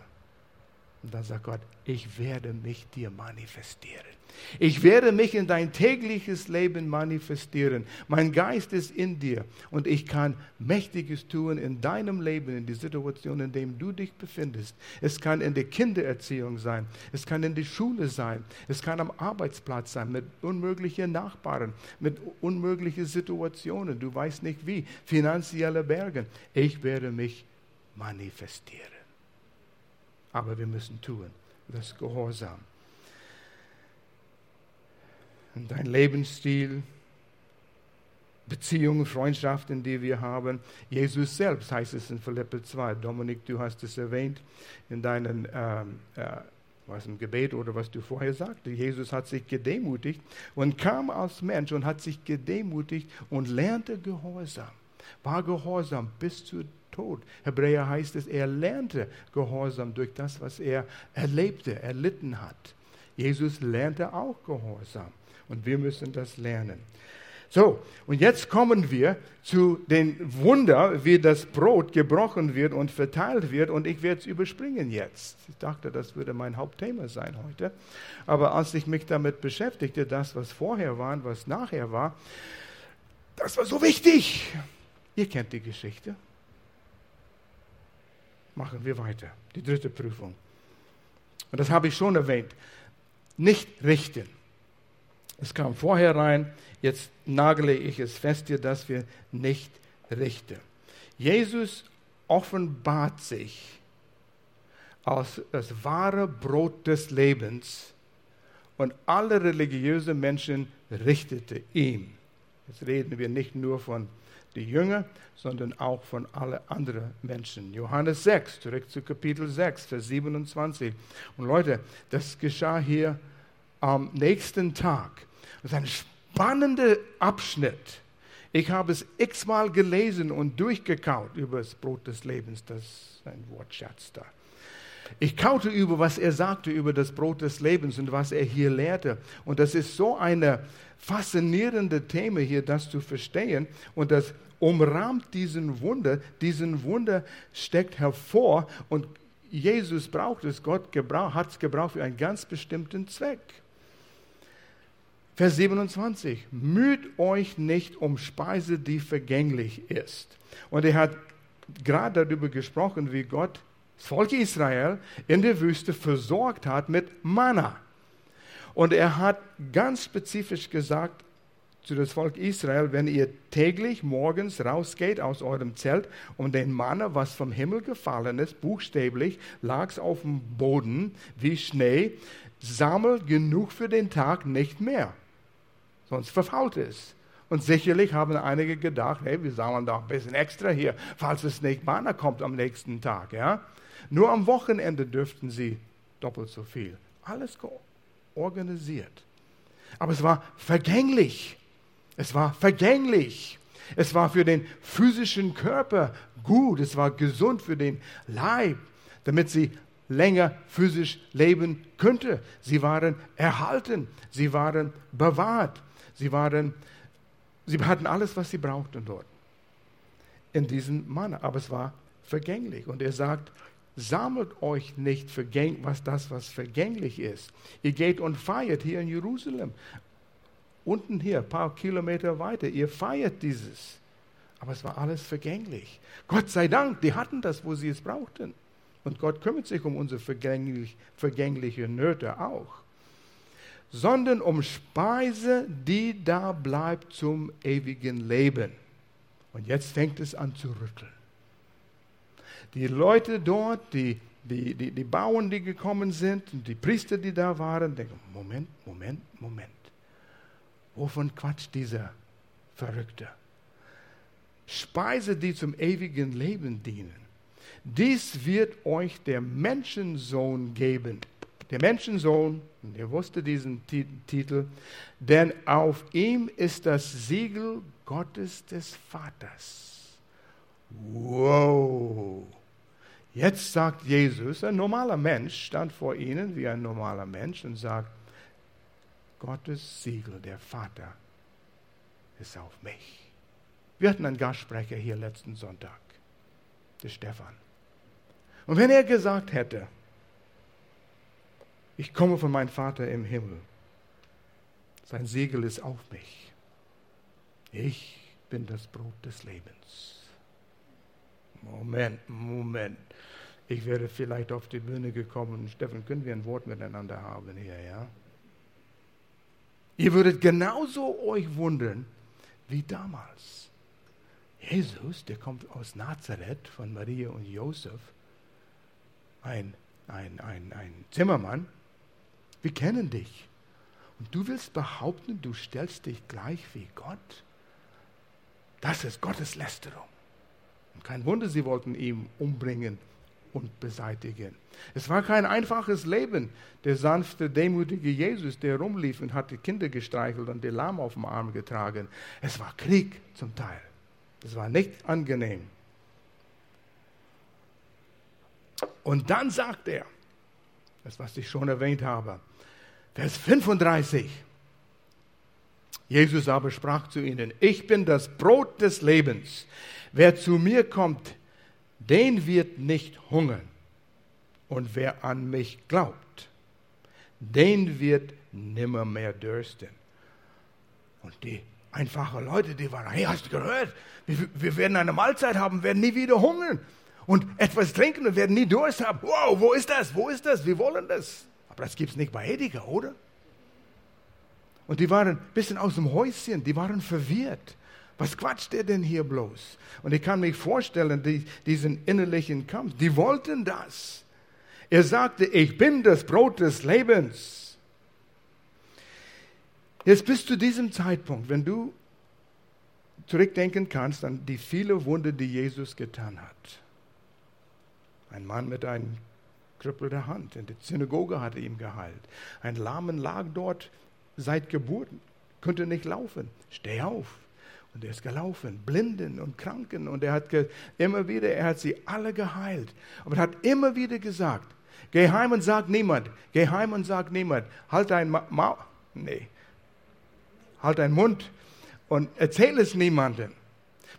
Und dann sagt Gott, ich werde mich dir manifestieren. Ich werde mich in dein tägliches Leben manifestieren. Mein Geist ist in dir und ich kann Mächtiges tun in deinem Leben, in die Situation, in der du dich befindest. Es kann in der Kindererziehung sein, es kann in der Schule sein, es kann am Arbeitsplatz sein, mit unmöglichen Nachbarn, mit unmöglichen Situationen, du weißt nicht wie, finanzielle Bergen. Ich werde mich manifestieren. Aber wir müssen tun, das Gehorsam dein Lebensstil, Beziehungen, Freundschaften, die wir haben. Jesus selbst heißt es in Philippe 2. Dominik, du hast es erwähnt in deinem ähm, äh, Gebet oder was du vorher sagte. Jesus hat sich gedemütigt und kam als Mensch und hat sich gedemütigt und lernte Gehorsam. War Gehorsam bis zu Tod. Hebräer heißt es, er lernte Gehorsam durch das, was er erlebte, erlitten hat. Jesus lernte auch Gehorsam. Und wir müssen das lernen. So, und jetzt kommen wir zu den Wunder, wie das Brot gebrochen wird und verteilt wird. Und ich werde es überspringen jetzt. Ich dachte, das würde mein Hauptthema sein heute. Aber als ich mich damit beschäftigte, das, was vorher war und was nachher war, das war so wichtig. Ihr kennt die Geschichte. Machen wir weiter. Die dritte Prüfung. Und das habe ich schon erwähnt. Nicht richten. Es kam vorher rein, jetzt nagle ich es fest hier, dass wir nicht richten. Jesus offenbart sich als das wahre Brot des Lebens und alle religiösen Menschen richtete ihm. Jetzt reden wir nicht nur von den Jüngern, sondern auch von allen anderen Menschen. Johannes 6, zurück zu Kapitel 6, Vers 27. Und Leute, das geschah hier am nächsten Tag. Das ist ein spannender Abschnitt. Ich habe es x-mal gelesen und durchgekaut über das Brot des Lebens. Das ist ein Wortschatz da. Ich kaute über, was er sagte über das Brot des Lebens und was er hier lehrte. Und das ist so eine faszinierende Thema hier, das zu verstehen. Und das umrahmt diesen Wunder. Diesen Wunder steckt hervor und Jesus braucht es, Gott hat es gebraucht für einen ganz bestimmten Zweck. Vers 27, müht euch nicht um Speise, die vergänglich ist. Und er hat gerade darüber gesprochen, wie Gott das Volk Israel in der Wüste versorgt hat mit Manna. Und er hat ganz spezifisch gesagt zu das Volk Israel, wenn ihr täglich morgens rausgeht aus eurem Zelt und den Manna, was vom Himmel gefallen ist, buchstäblich, lag es auf dem Boden wie Schnee, sammelt genug für den Tag nicht mehr sonst verfault es. Und sicherlich haben einige gedacht, hey, wir sammeln doch ein bisschen extra hier, falls es nicht Mana kommt am nächsten Tag. Ja? Nur am Wochenende dürften sie doppelt so viel. Alles organisiert. Aber es war vergänglich. Es war vergänglich. Es war für den physischen Körper gut. Es war gesund für den Leib, damit sie länger physisch leben könnte. Sie waren erhalten. Sie waren bewahrt. Sie, waren, sie hatten alles, was sie brauchten dort. In diesem Mann. Aber es war vergänglich. Und er sagt, sammelt euch nicht was das, was vergänglich ist. Ihr geht und feiert hier in Jerusalem. Unten hier, ein paar Kilometer weiter. Ihr feiert dieses. Aber es war alles vergänglich. Gott sei Dank, die hatten das, wo sie es brauchten. Und Gott kümmert sich um unsere vergänglich, vergängliche Nöte auch. Sondern um Speise, die da bleibt zum ewigen Leben. Und jetzt fängt es an zu rütteln. Die Leute dort, die, die, die, die Bauern, die gekommen sind, die Priester, die da waren, denken, Moment, Moment, Moment. Wovon quatscht dieser Verrückte? Speise, die zum ewigen Leben dienen. Dies wird euch der Menschensohn geben. Der Menschensohn, ihr wusste diesen Titel, denn auf ihm ist das Siegel Gottes des Vaters. Wow! Jetzt sagt Jesus, ein normaler Mensch stand vor ihnen wie ein normaler Mensch und sagt, Gottes Siegel, der Vater, ist auf mich. Wir hatten einen Gastsprecher hier letzten Sonntag, der Stefan. Und wenn er gesagt hätte, ich komme von meinem Vater im Himmel, sein Siegel ist auf mich, ich bin das Brot des Lebens. Moment, Moment. Ich wäre vielleicht auf die Bühne gekommen. Stefan, können wir ein Wort miteinander haben hier, ja? Ihr würdet genauso euch wundern wie damals. Jesus, der kommt aus Nazareth von Maria und Josef, ein, ein, ein, ein Zimmermann. Wir kennen dich. Und du willst behaupten, du stellst dich gleich wie Gott? Das ist Gottes Lästerung. Und kein Wunder, sie wollten ihn umbringen und beseitigen. Es war kein einfaches Leben. Der sanfte, demütige Jesus, der rumlief und hat die Kinder gestreichelt und die Lamm auf dem Arm getragen. Es war Krieg zum Teil. Es war nicht angenehm. Und dann sagt er, das was ich schon erwähnt habe, Vers 35. Jesus aber sprach zu ihnen, ich bin das Brot des Lebens. Wer zu mir kommt, den wird nicht hungern. Und wer an mich glaubt, den wird nimmer mehr dürsten. Und die einfachen Leute, die waren, hey, hast du gehört? Wir, wir werden eine Mahlzeit haben, werden nie wieder hungern. Und etwas trinken und werden nie Durst haben. Wow, wo ist das? Wo ist das? Wir wollen das. Das gibt es nicht bei Edeka, oder? Und die waren ein bisschen aus dem Häuschen, die waren verwirrt. Was quatscht der denn hier bloß? Und ich kann mich vorstellen, die, diesen innerlichen Kampf, die wollten das. Er sagte, ich bin das Brot des Lebens. Jetzt bis zu diesem Zeitpunkt, wenn du zurückdenken kannst an die viele Wunder, die Jesus getan hat. Ein Mann mit einer krüppelten Hand in der Synagoge hatte ihm geheilt. Ein Lahmen lag dort seit Geburt, konnte nicht laufen. Steh auf, und er ist gelaufen, Blinden und Kranken. Und er hat immer wieder, er hat sie alle geheilt. Aber er hat immer wieder gesagt, geh heim und sag niemand, geh heim und sag niemand, halt dein Maul, nee, halt deinen Mund und erzähl es niemandem.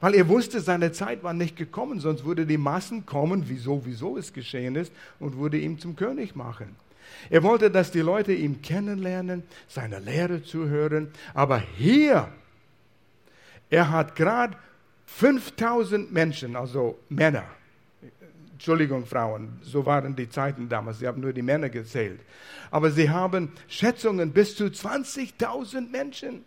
Weil er wusste, seine Zeit war nicht gekommen, sonst würde die Massen kommen, wie sowieso es geschehen ist, und würde ihn zum König machen. Er wollte, dass die Leute ihn kennenlernen, seine Lehre zuhören. Aber hier er hat gerade 5000 Menschen, also Männer, Entschuldigung, Frauen, so waren die Zeiten damals, sie haben nur die Männer gezählt. Aber sie haben Schätzungen bis zu 20.000 Menschen.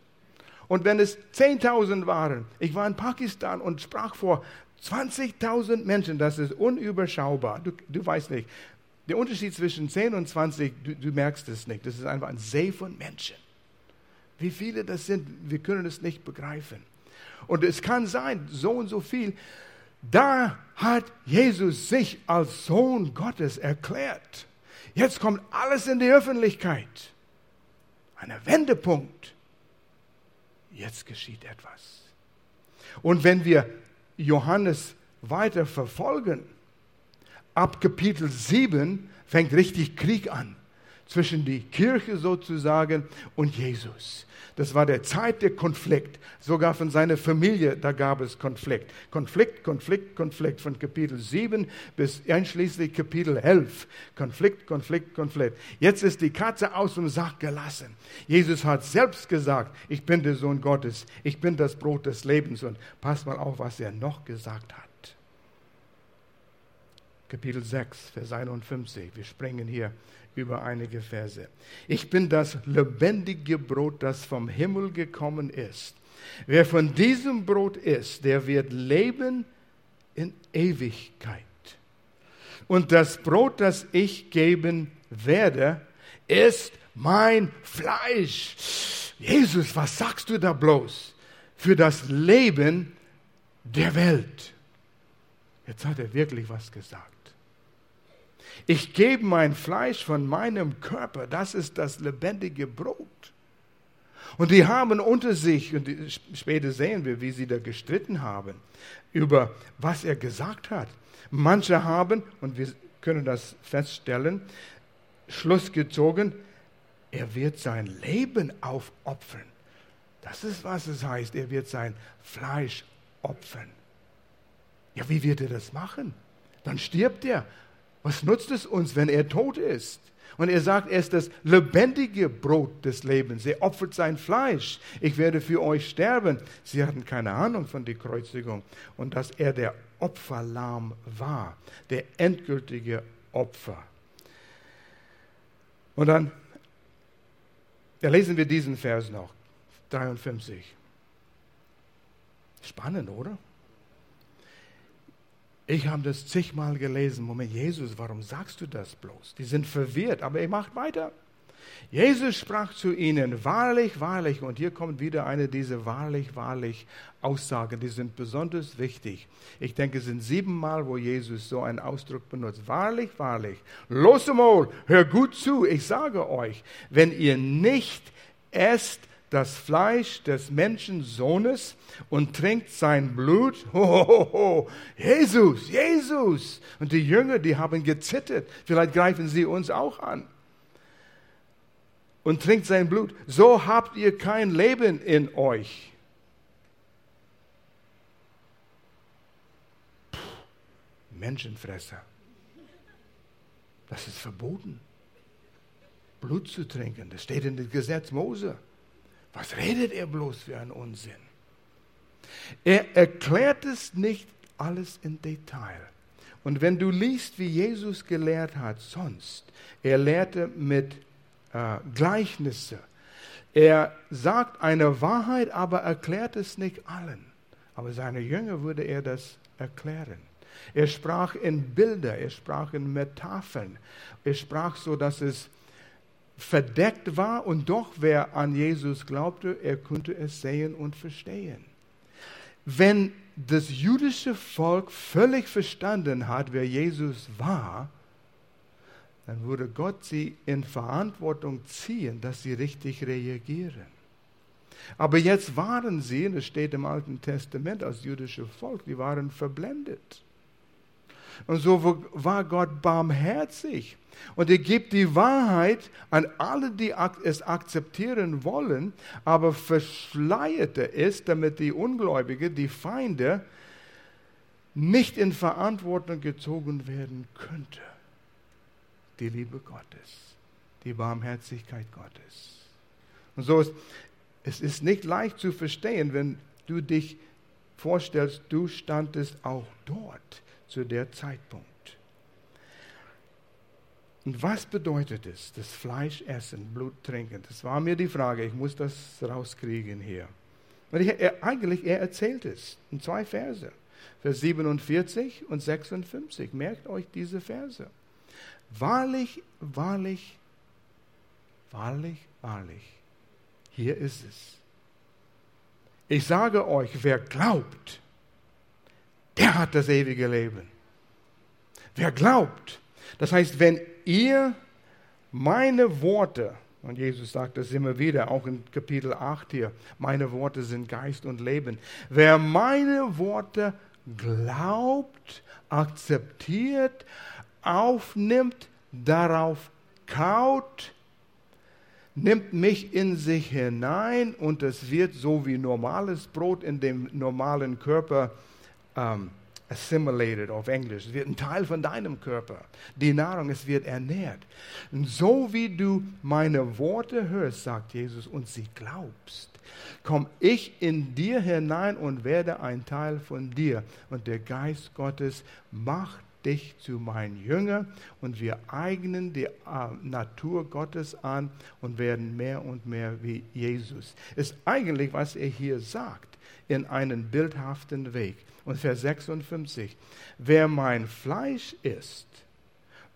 Und wenn es 10.000 waren, ich war in Pakistan und sprach vor 20.000 Menschen, das ist unüberschaubar. Du, du weißt nicht, der Unterschied zwischen 10 und 20, du, du merkst es nicht. Das ist einfach ein See von Menschen. Wie viele das sind, wir können es nicht begreifen. Und es kann sein, so und so viel. Da hat Jesus sich als Sohn Gottes erklärt. Jetzt kommt alles in die Öffentlichkeit. Ein Wendepunkt. Jetzt geschieht etwas. Und wenn wir Johannes weiter verfolgen, ab Kapitel 7 fängt richtig Krieg an zwischen die Kirche sozusagen und Jesus. Das war der Zeit der Konflikt. Sogar von seiner Familie, da gab es Konflikt. Konflikt, Konflikt, Konflikt. Von Kapitel 7 bis einschließlich Kapitel 11. Konflikt, Konflikt, Konflikt. Jetzt ist die Katze aus dem Sack gelassen. Jesus hat selbst gesagt, ich bin der Sohn Gottes. Ich bin das Brot des Lebens. Und pass mal auf, was er noch gesagt hat. Kapitel 6, Vers 51. Wir springen hier über einige Verse. Ich bin das lebendige Brot, das vom Himmel gekommen ist. Wer von diesem Brot isst, der wird leben in Ewigkeit. Und das Brot, das ich geben werde, ist mein Fleisch. Jesus, was sagst du da bloß? Für das Leben der Welt. Jetzt hat er wirklich was gesagt. Ich gebe mein Fleisch von meinem Körper, das ist das lebendige Brot. Und die haben unter sich, und später sehen wir, wie sie da gestritten haben, über was er gesagt hat. Manche haben, und wir können das feststellen, Schluss gezogen, er wird sein Leben aufopfern. Das ist, was es heißt, er wird sein Fleisch opfern. Ja, wie wird er das machen? Dann stirbt er. Was nutzt es uns, wenn er tot ist? Und er sagt, er ist das lebendige Brot des Lebens. Er opfert sein Fleisch. Ich werde für euch sterben. Sie hatten keine Ahnung von der Kreuzigung und dass er der Opferlamm war, der endgültige Opfer. Und dann ja, lesen wir diesen Vers noch, 53. Spannend, oder? Ich habe das zigmal gelesen. Moment, Jesus, warum sagst du das bloß? Die sind verwirrt, aber er macht weiter. Jesus sprach zu ihnen, wahrlich, wahrlich, und hier kommt wieder eine dieser wahrlich, wahrlich Aussagen, die sind besonders wichtig. Ich denke, es sind siebenmal, wo Jesus so einen Ausdruck benutzt. Wahrlich, wahrlich, los mal, hör gut zu, ich sage euch, wenn ihr nicht esst das Fleisch des Menschensohnes und trinkt sein Blut. *laughs* Ho, Jesus, Jesus. Und die Jünger, die haben gezittert. Vielleicht greifen sie uns auch an. Und trinkt sein Blut. So habt ihr kein Leben in euch. Puh, Menschenfresser. Das ist verboten. Blut zu trinken, das steht in dem Gesetz Mose. Was redet er bloß für einen Unsinn? Er erklärt es nicht alles in Detail. Und wenn du liest, wie Jesus gelehrt hat sonst, er lehrte mit äh, Gleichnisse. Er sagt eine Wahrheit, aber erklärt es nicht allen. Aber seine Jünger würde er das erklären. Er sprach in Bilder, er sprach in Metaphern. Er sprach so, dass es verdeckt war und doch wer an Jesus glaubte, er konnte es sehen und verstehen. Wenn das jüdische Volk völlig verstanden hat, wer Jesus war, dann würde Gott sie in Verantwortung ziehen, dass sie richtig reagieren. Aber jetzt waren sie, es steht im Alten Testament als jüdische Volk, die waren verblendet. Und so war Gott barmherzig. Und er gibt die Wahrheit an alle, die es akzeptieren wollen, aber verschleierte es, damit die Ungläubigen, die Feinde, nicht in Verantwortung gezogen werden könnte. Die Liebe Gottes, die Barmherzigkeit Gottes. Und so ist es ist nicht leicht zu verstehen, wenn du dich vorstellst, du standest auch dort zu der Zeitpunkt. Und was bedeutet es, das Fleisch essen, Blut trinken? Das war mir die Frage, ich muss das rauskriegen hier. Ich, er, eigentlich, er erzählt es in zwei Verse, Vers 47 und 56. Merkt euch diese Verse. Wahrlich, wahrlich, wahrlich, wahrlich, hier ist es. Ich sage euch, wer glaubt, der hat das ewige Leben. Wer glaubt, das heißt, wenn ihr meine Worte Und Jesus sagt das immer wieder, auch in Kapitel 8 hier. Meine Worte sind Geist und Leben. Wer meine Worte glaubt, akzeptiert, aufnimmt, darauf kaut, nimmt mich in sich hinein und es wird so wie normales Brot in dem normalen Körper ähm, assimilated auf Englisch. Es wird ein Teil von deinem Körper. Die Nahrung, es wird ernährt. Und so wie du meine Worte hörst, sagt Jesus, und sie glaubst, komme ich in dir hinein und werde ein Teil von dir. Und der Geist Gottes macht dich zu meinem Jünger und wir eignen die äh, Natur Gottes an und werden mehr und mehr wie Jesus. Ist eigentlich, was er hier sagt, in einen bildhaften Weg. Und Vers 56, wer mein Fleisch isst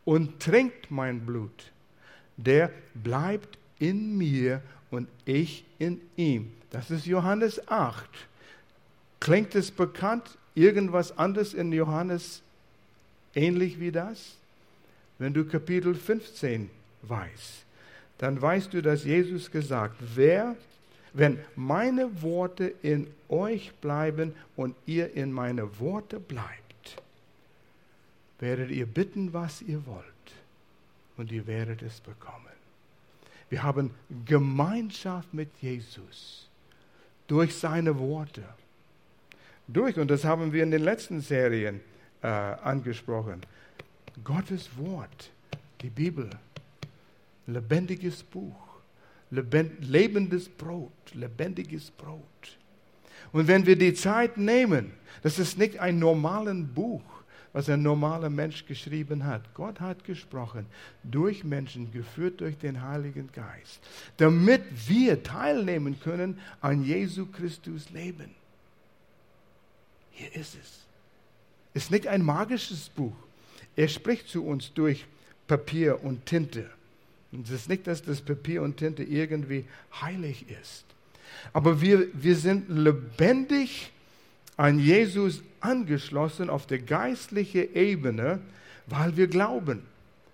und trinkt mein Blut, der bleibt in mir und ich in ihm. Das ist Johannes 8. Klingt es bekannt? Irgendwas anderes in Johannes ähnlich wie das? Wenn du Kapitel 15 weißt, dann weißt du, dass Jesus gesagt, wer wenn meine Worte in euch bleiben und ihr in meine Worte bleibt, werdet ihr bitten, was ihr wollt, und ihr werdet es bekommen. Wir haben Gemeinschaft mit Jesus durch seine Worte. Durch, und das haben wir in den letzten Serien äh, angesprochen, Gottes Wort, die Bibel, lebendiges Buch lebendiges Brot, lebendiges Brot. Und wenn wir die Zeit nehmen, das ist nicht ein normales Buch, was ein normaler Mensch geschrieben hat. Gott hat gesprochen durch Menschen, geführt durch den Heiligen Geist, damit wir teilnehmen können an Jesu Christus Leben. Hier ist es. Es ist nicht ein magisches Buch. Er spricht zu uns durch Papier und Tinte. Es ist nicht, dass das Papier und Tinte irgendwie heilig ist. Aber wir, wir sind lebendig an Jesus angeschlossen auf der geistlichen Ebene, weil wir glauben,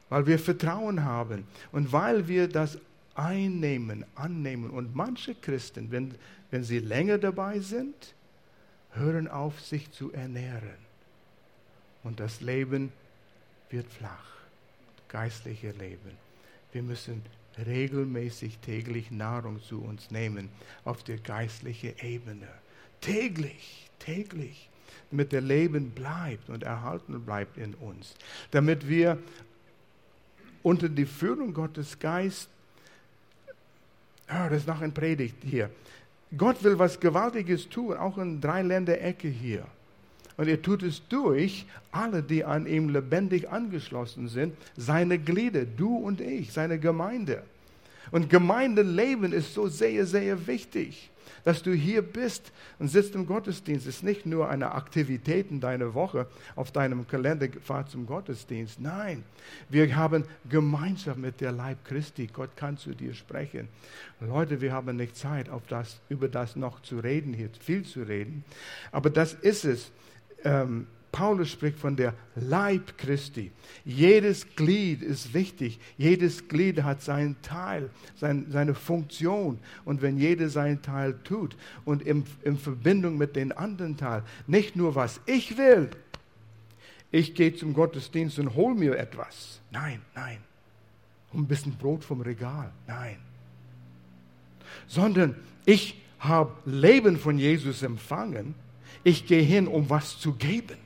weil wir Vertrauen haben und weil wir das einnehmen, annehmen. Und manche Christen, wenn, wenn sie länger dabei sind, hören auf, sich zu ernähren. Und das Leben wird flach, geistliche Leben. Wir müssen regelmäßig täglich Nahrung zu uns nehmen auf der geistlichen Ebene. Täglich, täglich, damit der Leben bleibt und erhalten bleibt in uns. Damit wir unter die Führung Gottes Geist, oh, das ist noch ein Predigt hier, Gott will was Gewaltiges tun, auch in drei Länder Ecke hier. Und er tut es durch alle, die an ihm lebendig angeschlossen sind, seine Glieder, du und ich, seine Gemeinde. Und Gemeindeleben ist so sehr, sehr wichtig. Dass du hier bist und sitzt im Gottesdienst, ist nicht nur eine Aktivität in deiner Woche auf deinem Kalender, fahr zum Gottesdienst. Nein, wir haben Gemeinschaft mit der Leib Christi. Gott kann zu dir sprechen. Leute, wir haben nicht Zeit, auf das, über das noch zu reden, hier viel zu reden. Aber das ist es ähm, Paulus spricht von der Leib Christi. Jedes Glied ist wichtig. Jedes Glied hat seinen Teil, sein, seine Funktion. Und wenn jeder seinen Teil tut und in, in Verbindung mit den anderen Teil, nicht nur was ich will, ich gehe zum Gottesdienst und hole mir etwas. Nein, nein. ein bisschen Brot vom Regal. Nein. Sondern ich habe Leben von Jesus empfangen ich gehe hin, um was zu geben.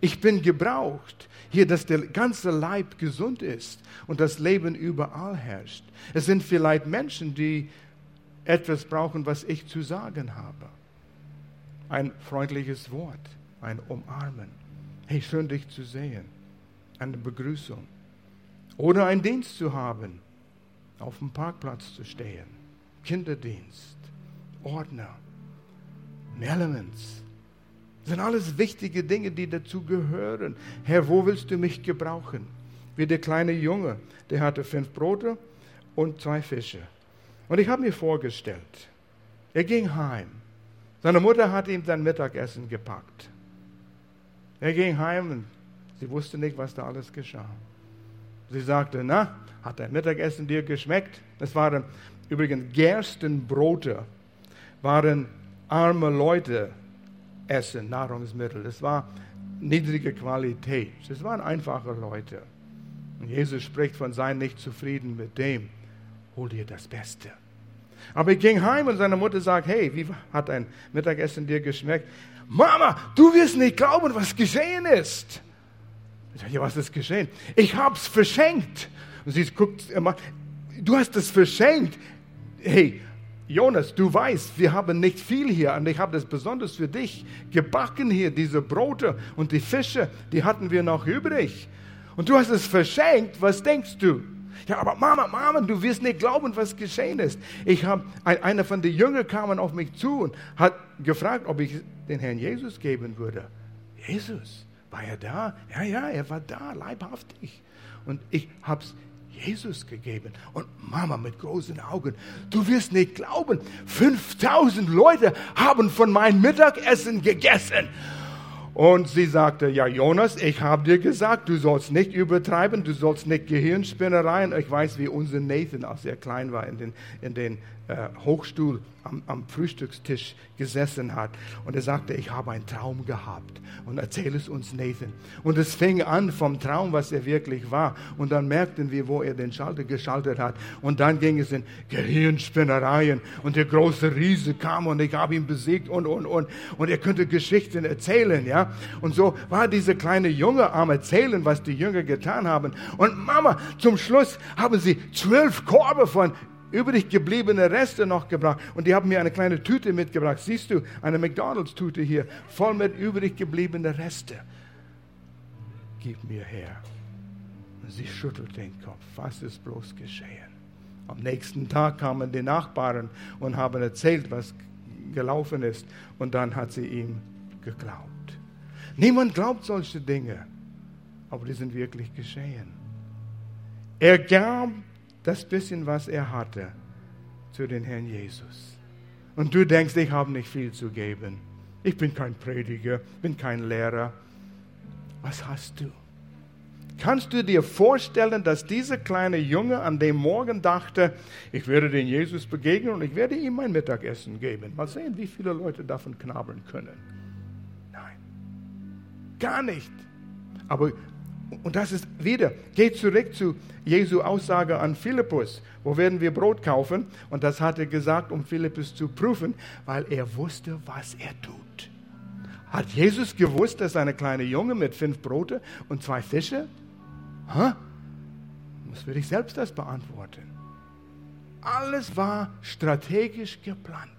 Ich bin gebraucht hier, dass der ganze Leib gesund ist und das Leben überall herrscht. Es sind vielleicht Menschen, die etwas brauchen, was ich zu sagen habe. Ein freundliches Wort, ein Umarmen. Hey, schön dich zu sehen. Eine Begrüßung. Oder einen Dienst zu haben, auf dem Parkplatz zu stehen. Kinderdienst, Ordner, Elements, das sind alles wichtige Dinge, die dazu gehören. Herr, wo willst du mich gebrauchen? Wie der kleine Junge, der hatte fünf Brote und zwei Fische. Und ich habe mir vorgestellt, er ging heim. Seine Mutter hat ihm sein Mittagessen gepackt. Er ging heim und sie wusste nicht, was da alles geschah. Sie sagte, na, hat dein Mittagessen dir geschmeckt? Das waren übrigens Gerstenbrote, waren arme Leute essen, Nahrungsmittel. Das war niedrige Qualität. Das waren einfache Leute. Und Jesus spricht von sein nicht zufrieden mit dem. Hol dir das Beste. Aber ich ging heim und seine Mutter sagt, hey, wie hat dein Mittagessen dir geschmeckt? Mama, du wirst nicht glauben, was geschehen ist. Ich sage, ja, was ist geschehen? Ich hab's verschenkt. Und sie guckt immer, du hast es verschenkt. Hey, Jonas, du weißt, wir haben nicht viel hier und ich habe das besonders für dich gebacken hier, diese Brote und die Fische, die hatten wir noch übrig. Und du hast es verschenkt, was denkst du? Ja, aber Mama, Mama, du wirst nicht glauben, was geschehen ist. Ich habe, einer von den Jüngern kam auf mich zu und hat gefragt, ob ich den Herrn Jesus geben würde. Jesus, war er da? Ja, ja, er war da, leibhaftig. Und ich habe es Jesus gegeben. Und Mama mit großen Augen, du wirst nicht glauben, 5000 Leute haben von meinem Mittagessen gegessen. Und sie sagte, ja Jonas, ich habe dir gesagt, du sollst nicht übertreiben, du sollst nicht Gehirnspinnereien. Ich weiß, wie unser Nathan, als er klein war, in den, in den äh, Hochstuhl am, am, Frühstückstisch gesessen hat. Und er sagte, ich habe einen Traum gehabt. Und erzähl es uns, Nathan. Und es fing an vom Traum, was er wirklich war. Und dann merkten wir, wo er den Schalter geschaltet hat. Und dann ging es in Gehirnspinnereien. Und der große Riese kam und ich habe ihn besiegt und, und, und. Und er könnte Geschichten erzählen, ja. Und so war dieser kleine Junge am Erzählen, was die Jünger getan haben. Und Mama, zum Schluss haben sie zwölf Korbe von übrig gebliebene Reste noch gebracht. Und die haben mir eine kleine Tüte mitgebracht. Siehst du, eine McDonalds-Tüte hier, voll mit übrig gebliebenen Reste. Gib mir her. Sie schüttelt den Kopf. Was ist bloß geschehen? Am nächsten Tag kamen die Nachbarn und haben erzählt, was gelaufen ist. Und dann hat sie ihm geglaubt. Niemand glaubt solche Dinge, aber die sind wirklich geschehen. Er gab das bisschen, was er hatte, zu den Herrn Jesus. Und du denkst, ich habe nicht viel zu geben. Ich bin kein Prediger, bin kein Lehrer. Was hast du? Kannst du dir vorstellen, dass dieser kleine Junge an dem Morgen dachte, ich werde den Jesus begegnen und ich werde ihm mein Mittagessen geben. Mal sehen, wie viele Leute davon knabbern können. Nein, gar nicht. Aber und das ist wieder, geht zurück zu Jesu Aussage an Philippus. Wo werden wir Brot kaufen? Und das hat er gesagt, um Philippus zu prüfen, weil er wusste, was er tut. Hat Jesus gewusst, dass eine kleine Junge mit fünf Brote und zwei Fische? Hä? Muss für dich selbst das beantworten. Alles war strategisch geplant.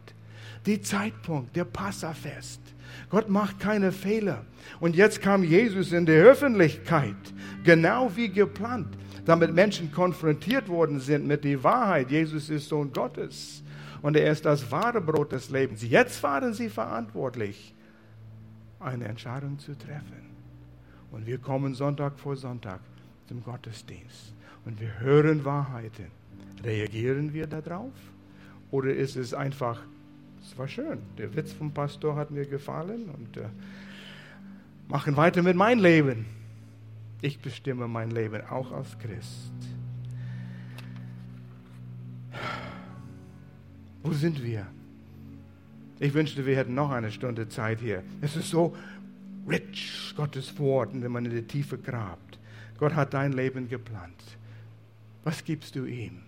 Die Zeitpunkt, der Passafest Gott macht keine Fehler. Und jetzt kam Jesus in die Öffentlichkeit, genau wie geplant, damit Menschen konfrontiert worden sind mit der Wahrheit. Jesus ist Sohn Gottes und er ist das wahre Brot des Lebens. Jetzt waren sie verantwortlich, eine Entscheidung zu treffen. Und wir kommen Sonntag vor Sonntag zum Gottesdienst und wir hören Wahrheiten. Reagieren wir darauf? Oder ist es einfach es war schön. Der Witz vom Pastor hat mir gefallen und äh, machen weiter mit meinem Leben. Ich bestimme mein Leben auch als Christ. Wo sind wir? Ich wünschte, wir hätten noch eine Stunde Zeit hier. Es ist so rich, Gottes Wort, wenn man in die Tiefe grabt. Gott hat dein Leben geplant. Was gibst du ihm?